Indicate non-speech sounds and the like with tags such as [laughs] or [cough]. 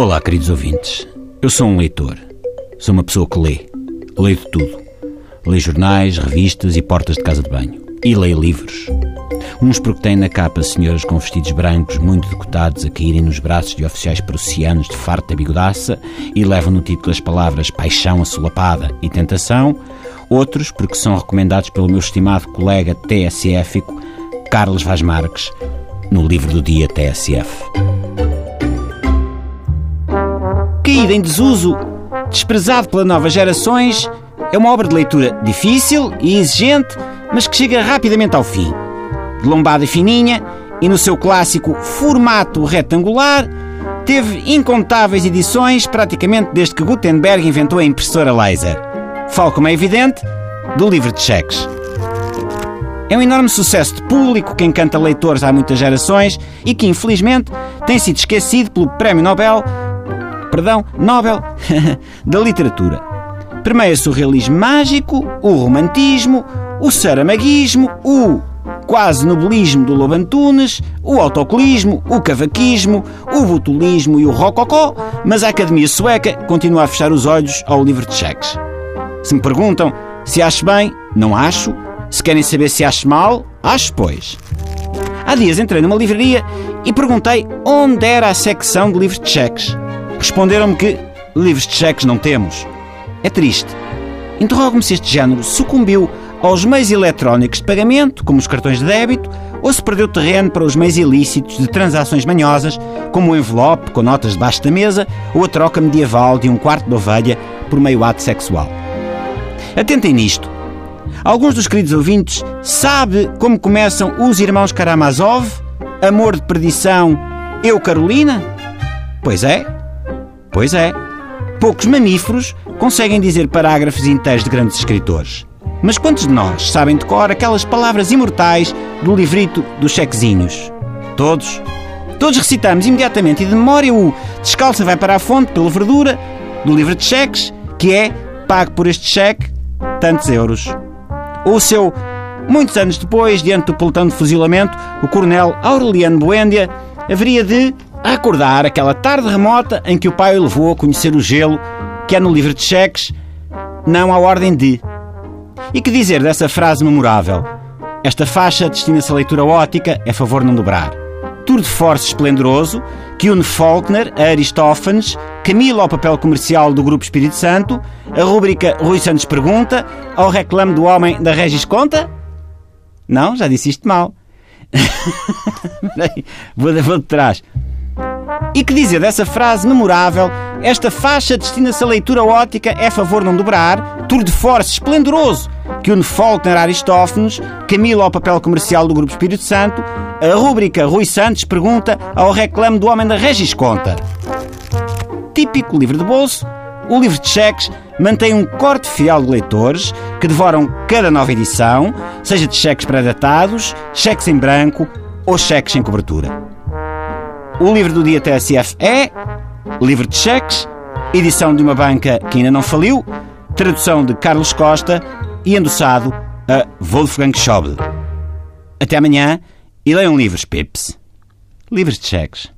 Olá, queridos ouvintes. Eu sou um leitor. Sou uma pessoa que lê. Leio de tudo. Leio jornais, revistas e portas de casa de banho. E leio livros. Uns porque têm na capa senhoras com vestidos brancos muito decotados a caírem nos braços de oficiais prussianos de farta bigodaça e levam no título as palavras paixão assolapada e tentação. Outros porque são recomendados pelo meu estimado colega TSFico, Carlos Vaz Marques, no livro do dia TSF. Caído em desuso, desprezado pelas novas gerações, é uma obra de leitura difícil e exigente, mas que chega rapidamente ao fim. De lombada fininha e no seu clássico formato retangular, teve incontáveis edições praticamente desde que Gutenberg inventou a impressora laser. Falo, como é evidente, do livro de cheques. É um enorme sucesso de público que encanta leitores há muitas gerações e que, infelizmente, tem sido esquecido pelo Prémio Nobel, perdão, Nobel [laughs] da Literatura. Permeia-se o realismo mágico, o romantismo, o saramaguismo, o quase nobelismo do Lobo Antunes, o autocolismo, o cavaquismo, o botulismo e o rococó, mas a Academia Sueca continua a fechar os olhos ao livro de cheques. Se me perguntam se acho bem, não acho, se querem saber se acho mal, acho pois. Há dias entrei numa livraria e perguntei onde era a secção de livros de cheques. Responderam-me que livros de cheques não temos. É triste. Interrogo-me se este género sucumbiu aos meios eletrónicos de pagamento, como os cartões de débito, ou se perdeu terreno para os meios ilícitos de transações manhosas, como o envelope com notas debaixo da mesa ou a troca medieval de um quarto de ovelha por meio ato sexual. Atentem nisto. Alguns dos queridos ouvintes sabe como começam os irmãos Karamazov? Amor de perdição, eu Carolina? Pois é. Pois é. Poucos mamíferos conseguem dizer parágrafos inteiros de grandes escritores. Mas quantos de nós sabem de cor aquelas palavras imortais do livrito dos chequezinhos? Todos. Todos recitamos imediatamente e de memória o Descalça vai para a fonte pela verdura do livro de cheques, que é pague por este cheque tantos euros. Ou o seu, muitos anos depois, diante do pelotão de fuzilamento, o coronel Aureliano Buendia haveria de acordar aquela tarde remota em que o pai o levou a conhecer o gelo, que é no livro de cheques, não à ordem de. E que dizer dessa frase memorável? Esta faixa destina-se à leitura ótica, é favor não dobrar. Tour de force esplendoroso que une Faulkner a Aristófanes, Camilo ao papel comercial do Grupo Espírito Santo, a rúbrica Rui Santos Pergunta, ao reclame do homem da Regis Conta? Não, já disse isto mal. [laughs] vou, vou de trás. E que dizer dessa frase memorável? Esta faixa destina-se à leitura ótica, é favor não dobrar, tour de force esplendoroso que une Faulkner a Aristófanes, Camilo ao papel comercial do Grupo Espírito Santo, a rúbrica Rui Santos pergunta ao reclame do homem da Regis Conta. Típico livro de bolso, o livro de cheques mantém um corte fiel de leitores que devoram cada nova edição, seja de cheques pré-datados, cheques em branco ou cheques sem cobertura. O livro do dia TSF é Livro de Cheques, edição de uma banca que ainda não faliu, tradução de Carlos Costa e endossado a Wolfgang Schäuble. Até amanhã e leiam livros, Pips. Livros de cheques.